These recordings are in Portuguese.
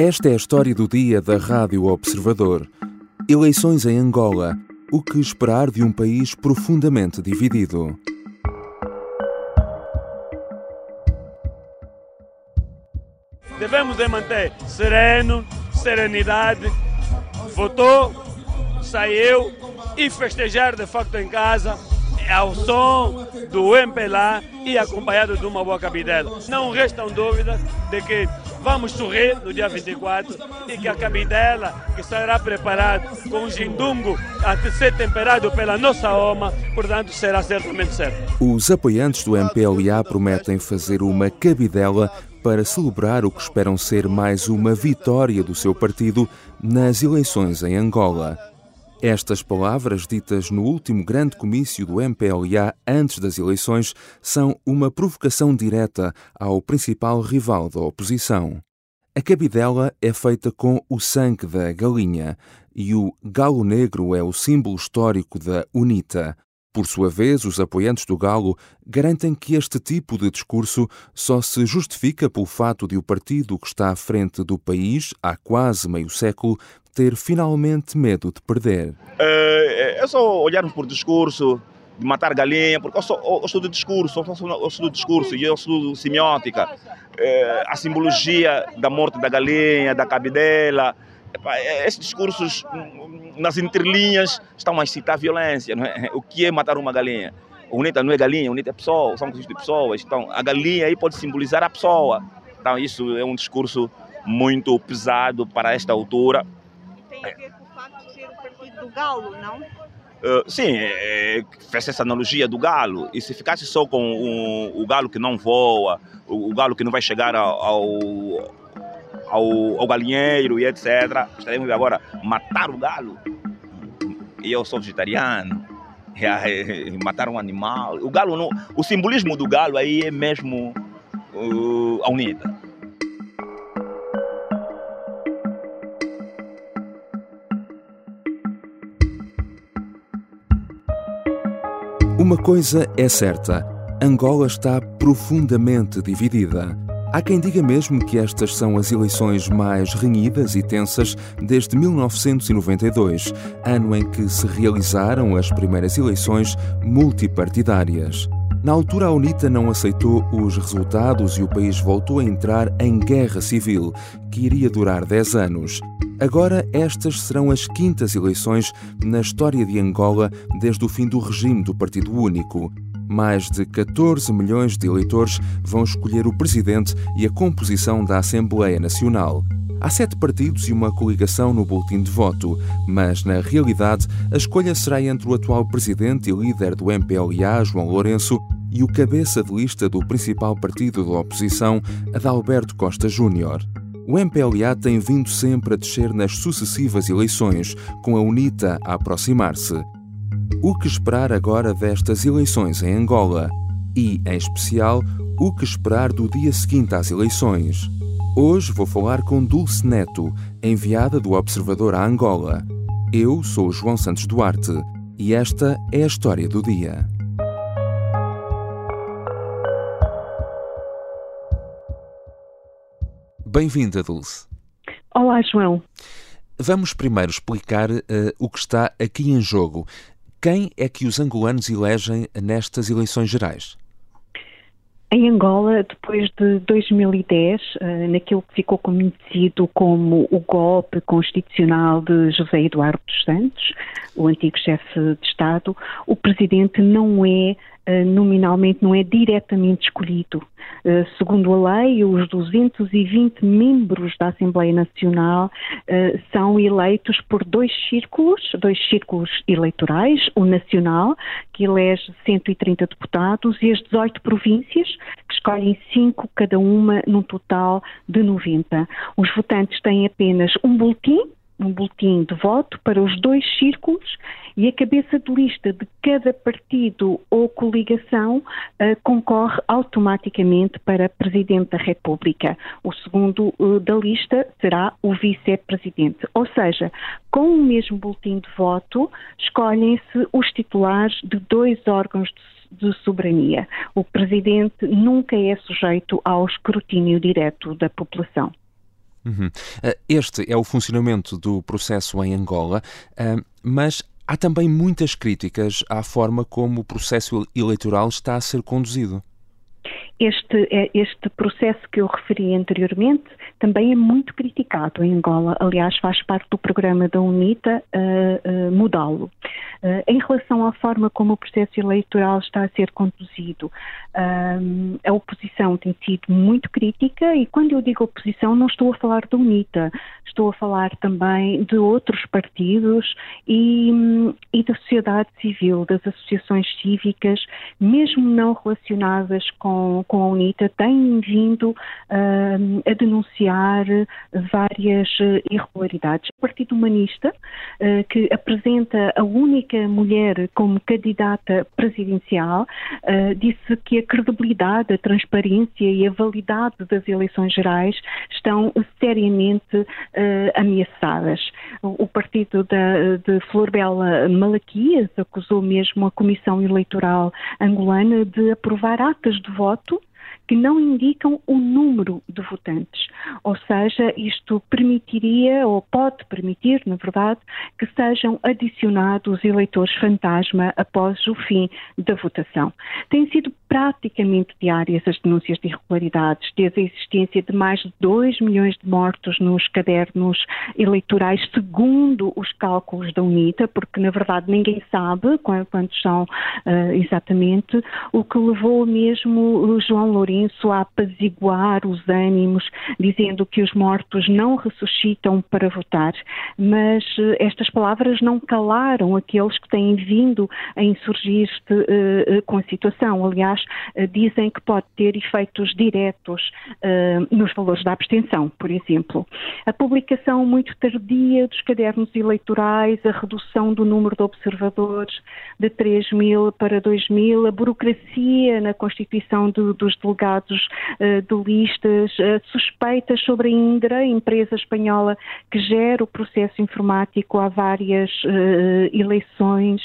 Esta é a história do dia da Rádio Observador. Eleições em Angola. O que esperar de um país profundamente dividido? Devemos de manter sereno, serenidade. Votou, saiu e festejar de facto em casa ao som do MPLA e acompanhado de uma boa cabidela. Não restam dúvidas de que vamos sorrir no dia 24 e que a cabidela que será preparada com o jindungo a ser temperado pela nossa alma, portanto será certamente certo. Os apoiantes do MPLA prometem fazer uma cabidela para celebrar o que esperam ser mais uma vitória do seu partido nas eleições em Angola. Estas palavras, ditas no último grande comício do MPLA antes das eleições, são uma provocação direta ao principal rival da oposição. A cabidela é feita com o sangue da galinha e o galo negro é o símbolo histórico da UNITA. Por sua vez, os apoiantes do Galo garantem que este tipo de discurso só se justifica pelo fato de o partido que está à frente do país há quase meio século ter finalmente medo de perder. É, é só olharmos por discurso, de matar galinha, porque eu, sou, eu discurso, eu estudo discurso e eu estudo semiótica. É, a simbologia da morte da galinha, da cabidela, é, esses discursos nas entrelinhas estão a incitar a violência. É? O que é matar uma galinha? O UNITA não é galinha, o UNITA é pessoa, são de pessoas. Então, a galinha aí pode simbolizar a pessoa. Então, isso é um discurso muito pesado para esta altura tem a ver com o facto de ser o partido do galo, não? Uh, sim, é, fez essa analogia do galo. E se ficasse só com o, o galo que não voa, o, o, galo que não vai chegar ao, ao, ao, galinheiro e etc., estaremos agora matar o galo. E eu sou vegetariano. matar um animal. O galo não, o simbolismo do galo aí é mesmo uh, a unida. Uma coisa é certa: Angola está profundamente dividida. Há quem diga mesmo que estas são as eleições mais renhidas e tensas desde 1992, ano em que se realizaram as primeiras eleições multipartidárias. Na altura, a UNITA não aceitou os resultados e o país voltou a entrar em guerra civil, que iria durar 10 anos. Agora, estas serão as quintas eleições na história de Angola desde o fim do regime do Partido Único. Mais de 14 milhões de eleitores vão escolher o presidente e a composição da Assembleia Nacional. Há sete partidos e uma coligação no boletim de voto, mas, na realidade, a escolha será entre o atual presidente e líder do MPLA, João Lourenço, e o cabeça de lista do principal partido da oposição, Adalberto Costa Júnior. O MPLA tem vindo sempre a descer nas sucessivas eleições, com a UNITA a aproximar-se. O que esperar agora destas eleições em Angola? E, em especial, o que esperar do dia seguinte às eleições? Hoje vou falar com Dulce Neto, enviada do Observador a Angola. Eu sou João Santos Duarte e esta é a história do dia. Bem-vinda, Dulce. Olá, João. Vamos primeiro explicar uh, o que está aqui em jogo. Quem é que os angolanos elegem nestas eleições gerais? Em Angola, depois de 2010, eh, naquilo que ficou conhecido como o golpe constitucional de José Eduardo dos Santos, o antigo chefe de Estado, o presidente não é nominalmente não é diretamente escolhido. Eh, segundo a lei, os 220 membros da Assembleia Nacional eh, são eleitos por dois círculos, dois círculos eleitorais, o nacional, que elege 130 deputados, e as 18 províncias, que escolhem cinco cada uma, num total de 90. Os votantes têm apenas um boletim, um boletim de voto para os dois círculos e a cabeça de lista de cada partido ou coligação uh, concorre automaticamente para Presidente da República. O segundo uh, da lista será o Vice-Presidente. Ou seja, com o mesmo boletim de voto, escolhem-se os titulares de dois órgãos de de soberania. O presidente nunca é sujeito ao escrutínio direto da população. Uhum. Este é o funcionamento do processo em Angola, mas há também muitas críticas à forma como o processo eleitoral está a ser conduzido. Este, é, este processo que eu referi anteriormente também é muito criticado em Angola. Aliás, faz parte do programa da UNITA uh, uh, mudá-lo. Uh, em relação à forma como o processo eleitoral está a ser conduzido, a oposição tem sido muito crítica e quando eu digo oposição não estou a falar da UNITA, estou a falar também de outros partidos e, e da sociedade civil, das associações cívicas, mesmo não relacionadas com, com a UNITA, têm vindo a denunciar várias irregularidades. O Partido Humanista, que apresenta a única mulher como candidata presidencial, disse que a credibilidade, a transparência e a validade das eleições gerais estão seriamente uh, ameaçadas. O, o partido da, de Florbela Malaquias acusou mesmo a Comissão Eleitoral angolana de aprovar atas de voto que não indicam o número de votantes. Ou seja, isto permitiria, ou pode permitir, na verdade, que sejam adicionados eleitores fantasma após o fim da votação. Têm sido praticamente diárias as denúncias de irregularidades, desde a existência de mais de 2 milhões de mortos nos cadernos eleitorais, segundo os cálculos da UNITA, porque na verdade ninguém sabe quantos são uh, exatamente, o que levou mesmo o João Lourenço a apaziguar os ânimos, dizendo que os mortos não ressuscitam para votar. Mas uh, estas palavras não calaram aqueles que têm vindo a insurgir-se uh, com a situação. Aliás, uh, dizem que pode ter efeitos diretos uh, nos valores da abstenção, por exemplo. A publicação muito tardia dos cadernos eleitorais, a redução do número de observadores de 3 mil para 2 mil, a burocracia na constituição do, dos delegados uh, de listas, suspeitas sobre a Indra, empresa espanhola que gera o processo informático há várias eleições,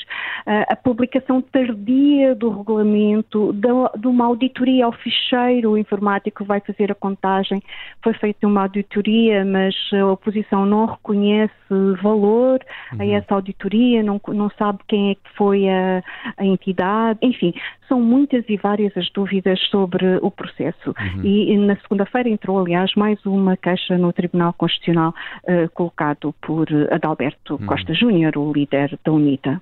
a publicação tardia do regulamento, de uma auditoria ao ficheiro informático que vai fazer a contagem. Foi feita uma auditoria, mas a oposição não reconhece valor uhum. a essa auditoria, não, não sabe quem é que foi a, a entidade. Enfim, são muitas e várias as dúvidas sobre o processo. Uhum. E, e na segunda-feira entrou, aliás, mais uma queixa no Tribunal Constitucional uh, colocado por Adalberto uhum. Costa Júnior, o líder da UNITA.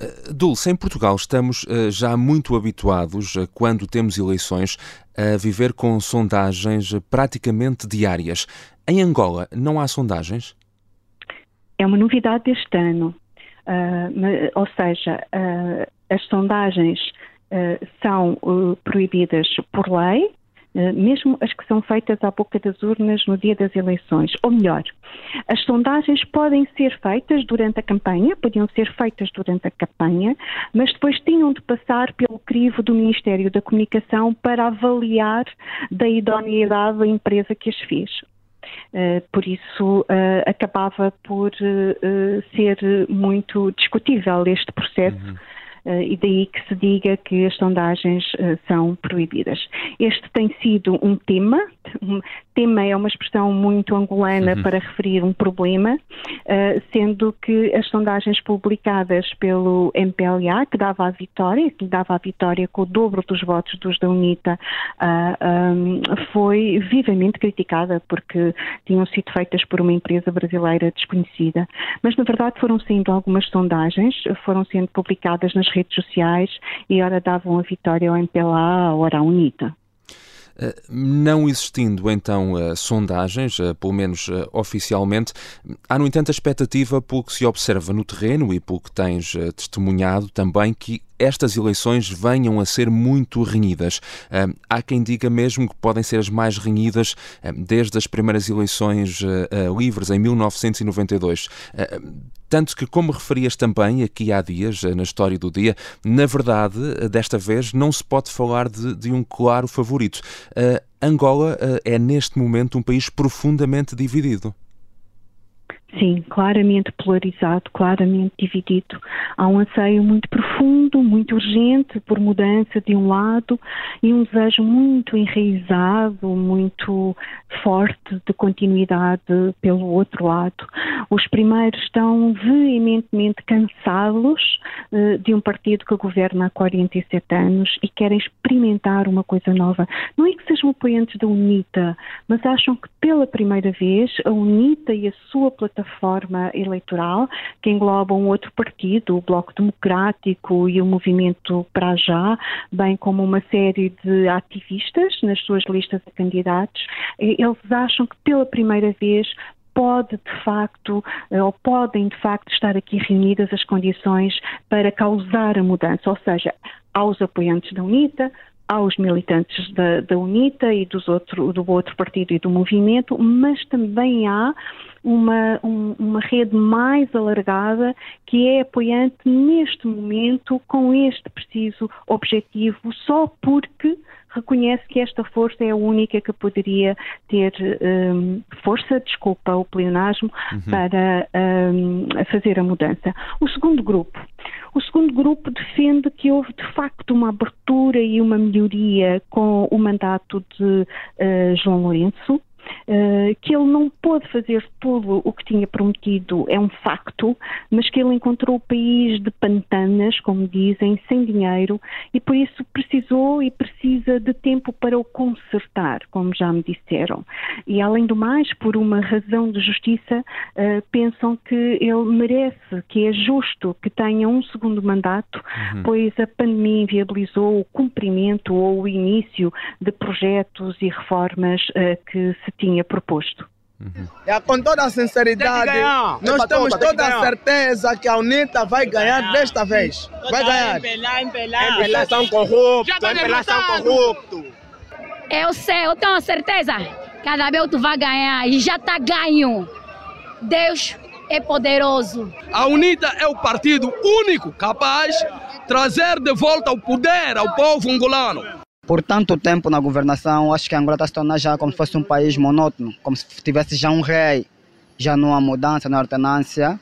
Eh, Dulce, em Portugal estamos eh, já muito habituados, quando temos eleições, a viver com sondagens praticamente diárias. Em Angola, não há sondagens? É uma novidade deste ano. Uh, ou seja, uh, as sondagens uh, são proibidas por lei, eh, mesmo as que são feitas à boca das urnas no dia das eleições. Ou melhor, as sondagens podem ser feitas durante a campanha, podiam ser feitas durante a campanha, mas depois tinham de passar pelo crivo do Ministério da Comunicação para avaliar da idoneidade da empresa que as fez. Uh, por isso, uh, acabava por ser muito discutível este processo. Uhum e daí que se diga que as sondagens são proibidas. Este tem sido um tema, um tema é uma expressão muito angolana uhum. para referir um problema, uh, sendo que as sondagens publicadas pelo MPLA, que dava a vitória, que dava a vitória com o dobro dos votos dos da UNITA, um, foi vivamente criticada porque tinham sido feitas por uma empresa brasileira desconhecida. Mas, na verdade, foram sendo algumas sondagens, foram sendo publicadas nas redes sociais e ora davam a vitória ao MPLA, ora à UNITA. Eh, não existindo então eh, sondagens, eh, pelo menos oficialmente, há no entanto a expectativa, pelo que se observa no terreno e pelo que tens testemunhado também, que estas eleições venham a ser muito renhidas. há quem diga mesmo que podem ser as mais renhidas desde as primeiras eleições livres em 1992. Tanto que, como referias também aqui há dias, na história do dia, na verdade, desta vez, não se pode falar de, de um claro favorito. Angola é, neste momento, um país profundamente dividido. Sim, claramente polarizado, claramente dividido. Há um anseio muito profundo, muito urgente por mudança de um lado e um desejo muito enraizado, muito forte de continuidade pelo outro lado. Os primeiros estão veementemente cansados uh, de um partido que governa há 47 anos e querem experimentar uma coisa nova. Não é que sejam apoiantes da UNITA, mas acham que pela primeira vez a UNITA e a sua plataforma plataforma eleitoral que engloba um outro partido, o Bloco Democrático e o Movimento para Já, bem como uma série de ativistas nas suas listas de candidatos. Eles acham que pela primeira vez pode de facto, eh, ou podem de facto estar aqui reunidas as condições para causar a mudança, ou seja, aos apoiantes da UNITA, aos militantes da, da UNITA e dos outro, do outro partido e do movimento, mas também há uma, um, uma rede mais alargada que é apoiante neste momento com este preciso objetivo, só porque reconhece que esta força é a única que poderia ter um, força, desculpa o pleonasmo, uhum. para um, fazer a mudança. O segundo grupo. O segundo grupo defende que houve de facto uma abertura e uma melhoria com o mandato de uh, João Lourenço, eh, que ele não pôde fazer tudo o que tinha prometido é um facto, mas que ele encontrou o país de pantanas, como dizem, sem dinheiro e por isso precisou e precisa de tempo para o consertar, como já me disseram. E além do mais, por uma razão de justiça, uh, pensam que ele merece, que é justo que tenha um segundo mandato, uhum. pois a pandemia inviabilizou o cumprimento ou o início de projetos e reformas uh, que se tinha proposto. Uhum. É, com toda a sinceridade, nós temos toda a certeza que a UNITA vai ganhar desta vez. Vai ganhar. Empelar, empelar. Empelar são corruptos, são corruptos. Eu sei, eu tenho certeza. Cada vez tu vai ganhar e já está ganho. Deus é poderoso. A UNITA é o partido único capaz de trazer de volta o poder ao povo angolano por tanto tempo na governação, acho que Angola está se tornando já como se fosse um país monótono, como se tivesse já um rei, já não há mudança na alternância.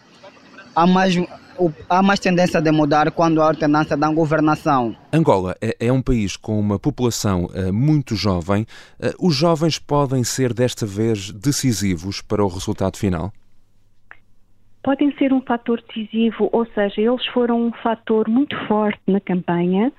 Há mais, há mais tendência de mudar quando há alternância da governação. Angola é, é um país com uma população uh, muito jovem. Uh, os jovens podem ser desta vez decisivos para o resultado final? podem ser um fator decisivo, ou seja, eles foram um fator muito forte na campanha,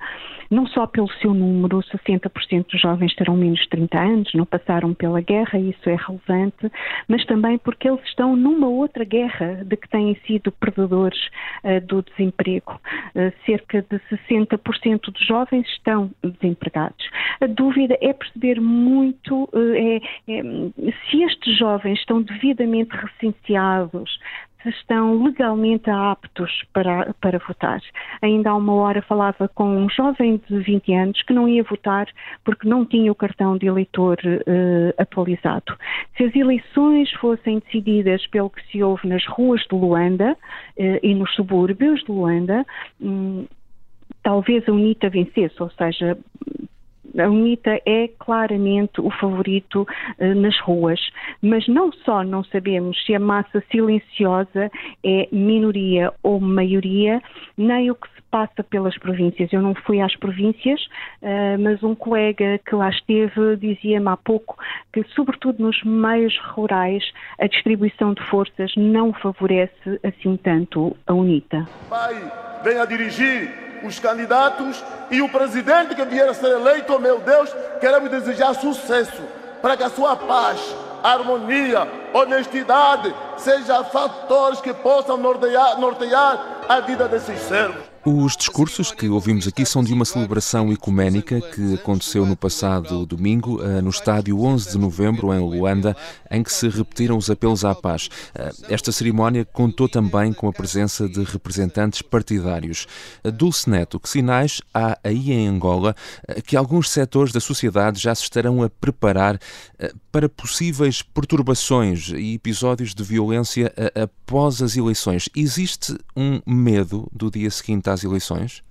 não só pelo seu número, 60% dos jovens terão menos de 30 anos, não passaram pela guerra, isso é relevante, mas também porque eles estão numa outra guerra de que têm sido perdedores uh, do desemprego. Uh, cerca de 60% dos jovens estão desempregados. A dúvida é perceber muito uh, é, é, se estes jovens estão devidamente recenseados, se estão legalmente aptos para, para votar. Ainda há uma hora falava com um jovem de 20 anos que não ia votar porque não tinha o cartão de eleitor uh, atualizado. Se as eleições fossem decididas pelo que se ouve nas ruas de Luanda uh, e nos subúrbios de Luanda, um, talvez a UNITA vencesse, ou seja, a UNITA é claramente o favorito uh, nas ruas, mas não só não sabemos se a massa silenciosa é minoria ou maioria, nem o que se passa pelas províncias. Eu não fui às províncias, uh, mas um colega que lá esteve dizia-me há pouco que, sobretudo nos meios rurais, a distribuição de forças não favorece assim tanto a UNITA. Pai, venha dirigir os candidatos e o presidente que vier a ser eleito, oh meu Deus, queremos desejar sucesso para que a sua paz, harmonia, honestidade sejam fatores que possam nortear, nortear a vida desses servos. Os discursos que ouvimos aqui são de uma celebração ecuménica que aconteceu no passado domingo eh, no estádio 11 de novembro em Luanda, em que se repetiram os apelos à paz. Eh, esta cerimónia contou também com a presença de representantes partidários. Eh, Dulce Neto, que sinais há aí em Angola que alguns setores da sociedade já se estarão a preparar para possíveis perturbações e episódios de violência após as eleições? Existe um medo do dia seguinte às eleições?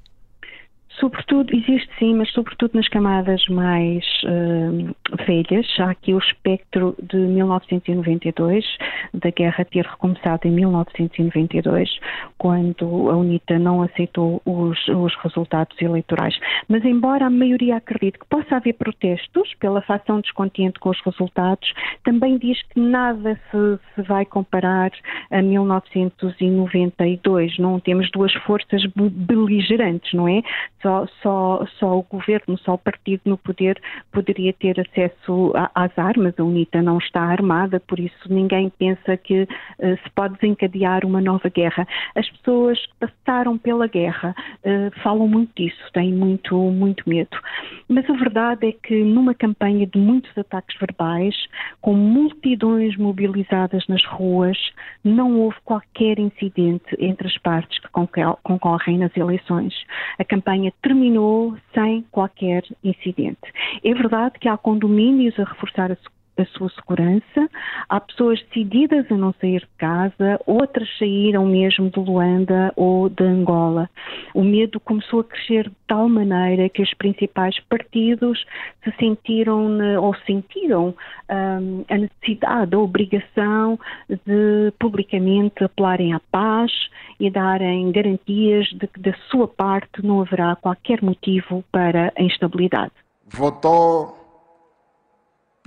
Sobretudo, existe sim, mas sobretudo nas camadas mais uh, velhas. Há aqui o espectro de 1992, da guerra ter recomeçado em 1992, quando a UNITA não aceitou os, os resultados eleitorais. Mas, embora a maioria acredite que possa haver protestos pela facção descontente com os resultados, também diz que nada se, se vai comparar a 1992. Não temos duas forças beligerantes, não é? Só, só, só o governo, só o partido no poder poderia ter acesso acesso às armas, a UNITA não está armada, por isso ninguém pensa que uh, se pode desencadear uma nova guerra. As pessoas que passaram pela guerra uh, falam muito disso, têm muito, muito medo. Mas a verdade é que numa campanha de muitos ataques verbais, com multidões mobilizadas nas ruas, não houve qualquer incidente entre as partes que concorrem nas eleições. A campanha terminou sem qualquer incidente. É verdade que há condomínios a reforçar a a sua segurança. Há pessoas decididas a não sair de casa, outras saíram mesmo de Luanda ou de Angola. O medo começou a crescer de tal maneira que os principais partidos se sentiram ou sentiram um, a necessidade, a obrigação de publicamente apelarem à paz e darem garantias de que da sua parte não haverá qualquer motivo para a instabilidade. Votou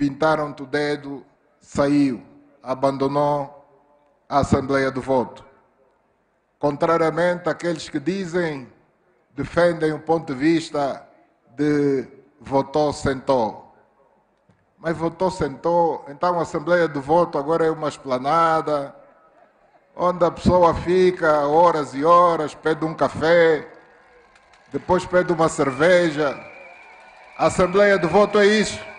pintaram-te o dedo, saiu, abandonou a Assembleia do Voto. Contrariamente àqueles que dizem, defendem o ponto de vista de votou, sentou. Mas votou, sentou, então a Assembleia do Voto agora é uma esplanada, onde a pessoa fica horas e horas, pede um café, depois pede uma cerveja. A Assembleia do Voto é isso.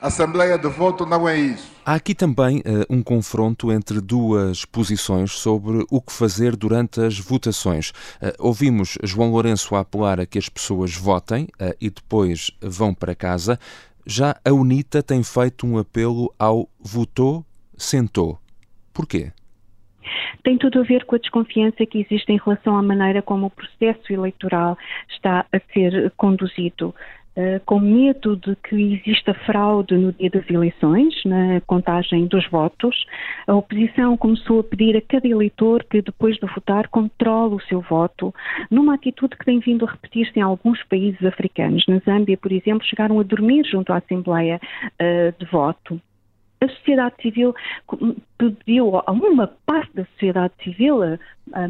Assembleia de voto não é isso. Há aqui também uh, um confronto entre duas posições sobre o que fazer durante as votações. Uh, ouvimos João Lourenço a apelar a que as pessoas votem uh, e depois vão para casa. Já a UNITA tem feito um apelo ao votou, sentou. Porquê? tem tudo a ver com a desconfiança que existe em relação à maneira como o processo eleitoral está a ser conduzido. Eh, com medo de que exista fraude no dia das eleições, na contagem dos votos, a oposição começou a pedir a cada eleitor que, depois de votar, controle o seu voto, numa atitude que tem vindo a repetir-se em alguns países africanos. Na Zâmbia, por exemplo, chegaram a dormir junto à Assembleia uh, de Voto a sociedade civil pediu a uma parte da sociedade civil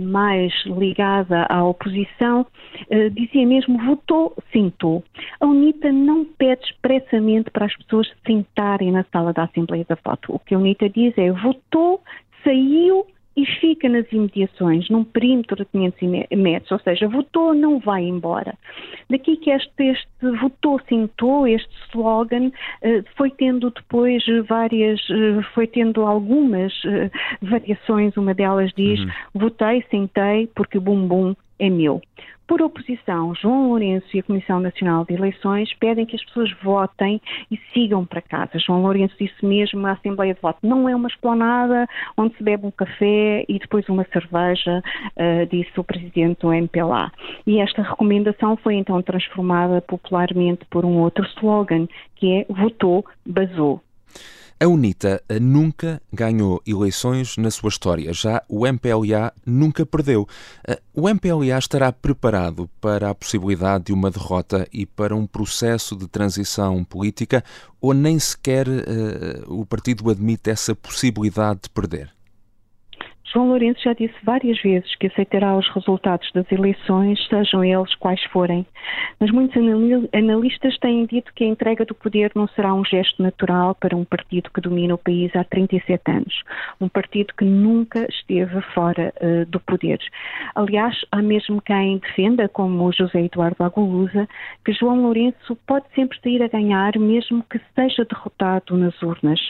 mais ligada à oposição, eh, dizia mesmo votou, sentou. A UNITA não pede expressamente para as pessoas sentarem na sala da Assembleia da Voto. O que a UNITA diz é votou, saiu e fica nas imediações, num perímetro de 500 metros, ou seja, votou, não vai embora. Daqui que este, este votou, sentou, este slogan eh, foi tendo depois várias, eh, foi tendo algumas eh, variações, uma delas diz, uhum. votei, sentei, porque o bumbum é meu. Por oposição, João Lourenço e a Comissão Nacional de Eleições pedem que as pessoas votem e sigam para casa. João Lourenço disse mesmo à Assembleia de Voto, não é uma esplanada onde se bebe um café e depois uma cerveja, uh, disse o Presidente do MPLA. E esta recomendação foi então transformada popularmente por um outro slogan, que é votou, basou. A UNITA nunca ganhou eleições na sua história, já o MPLA nunca perdeu. Eh, o MPLA estará preparado para a possibilidade de uma derrota e para um processo de transição política ou nem sequer uh, o partido admite essa possibilidade de perder? João Lourenço já disse várias vezes que aceitará os resultados das eleições, sejam eles quais forem. Mas muitos analistas têm dito que a entrega do poder não será um gesto natural para um partido que domina o país há 37 anos. Um partido que nunca esteve fora uh, do poder. Aliás, há mesmo quem defenda, como José Eduardo Agulusa, que João Lourenço pode sempre sair a ganhar, mesmo que seja derrotado nas urnas.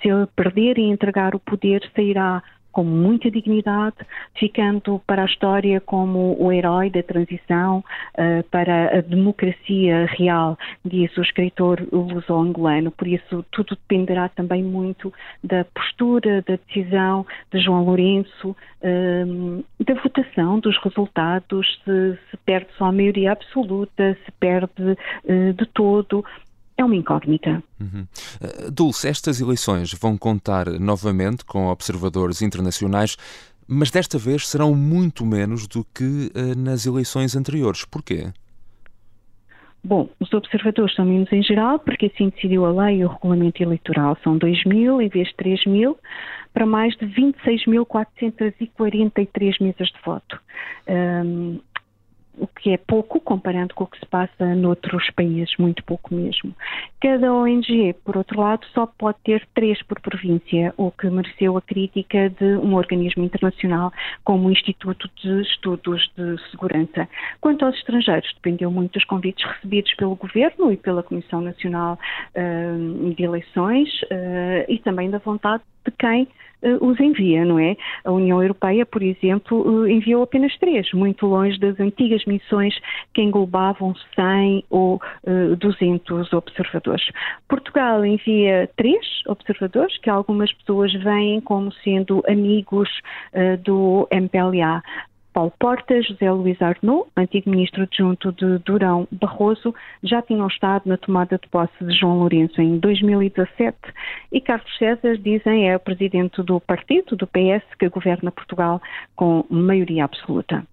Se ele perder e entregar o poder, sairá com muita dignidade, ficando para a história como o herói da transição uh, para a democracia real, diz o escritor luso-angolano. Por isso, tudo dependerá também muito da postura, da decisão de João Lourenço, uh, da votação, dos resultados, se, se, perde só a maioria absoluta, se perde uh, de todo é uma incógnita. Uhum. Uh, Dulce, estas eleições vão contar novamente com observadores internacionais, mas desta vez serão muito menos do que uh, nas eleições anteriores. Porquê? Bom, os observadores são menos em geral, porque assim decidiu a lei e o regulamento eleitoral. São 2 mil em vez de 3 mil, para mais de 26.443 mesas de voto. Um, o que é pouco comparando com o que se passa noutros países, muito pouco mesmo. Cada ONG, por outro lado, só pode ter três por província, o que mereceu a crítica de um organismo internacional como o Instituto de Estudos de Segurança. Quanto aos estrangeiros, dependeu muito dos convites recebidos pelo Governo e pela Comissão Nacional uh, de Eleições uh, e também da vontade de quem uh, os envia, não é? A União Europeia, por exemplo, uh, enviou apenas três, muito longe das antigas missões que englobavam 100 ou uh, eh, 200 observadores. Portugal envia três observadores, que algumas pessoas veem como sendo amigos do MPLA. Paulo Portas, José Luís Arnaud, antigo ministro adjunto de Durão Barroso, já tinham estado na tomada de posse de João Lourenço em 2017 e Carlos César, dizem, é o presidente do partido, do PS, que governa Portugal com maioria absoluta.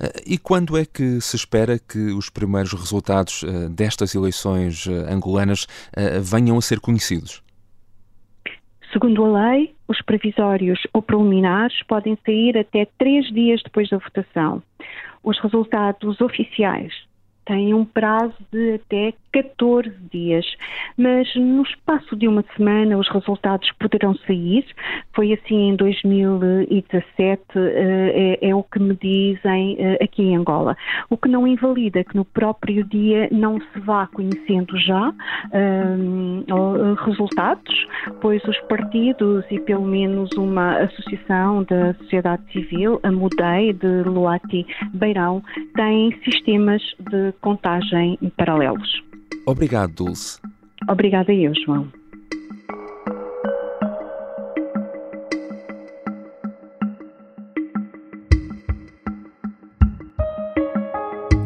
Eh, e quando é que se espera que os primeiros resultados eh, destas eleições eh, angolanas venham a ser conhecidos? Segundo a lei, os previsórios ou preliminares podem sair até três dias depois da votação. Os resultados oficiais têm um prazo de até 14 dias, mas no espaço de uma semana os resultados poderão sair. Foi assim em 2017, eh, é, é o que me dizem eh, aqui em Angola. O que não invalida que no próprio dia não se vá conhecendo já um, eh, resultados, pois os partidos e pelo menos uma associação da sociedade civil, a Mudei de Luati Beirão, têm sistemas de contagem paralelos. Obrigado, Dulce. Obrigada eu, João.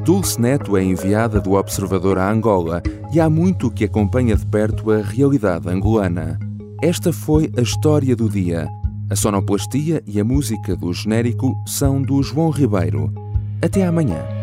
Dulce Neto é enviada do Observador a Angola e há muito que acompanha de perto a realidade angolana. Esta foi a história do dia. A sonoplastia e a música do genérico são do João Ribeiro. Até amanhã.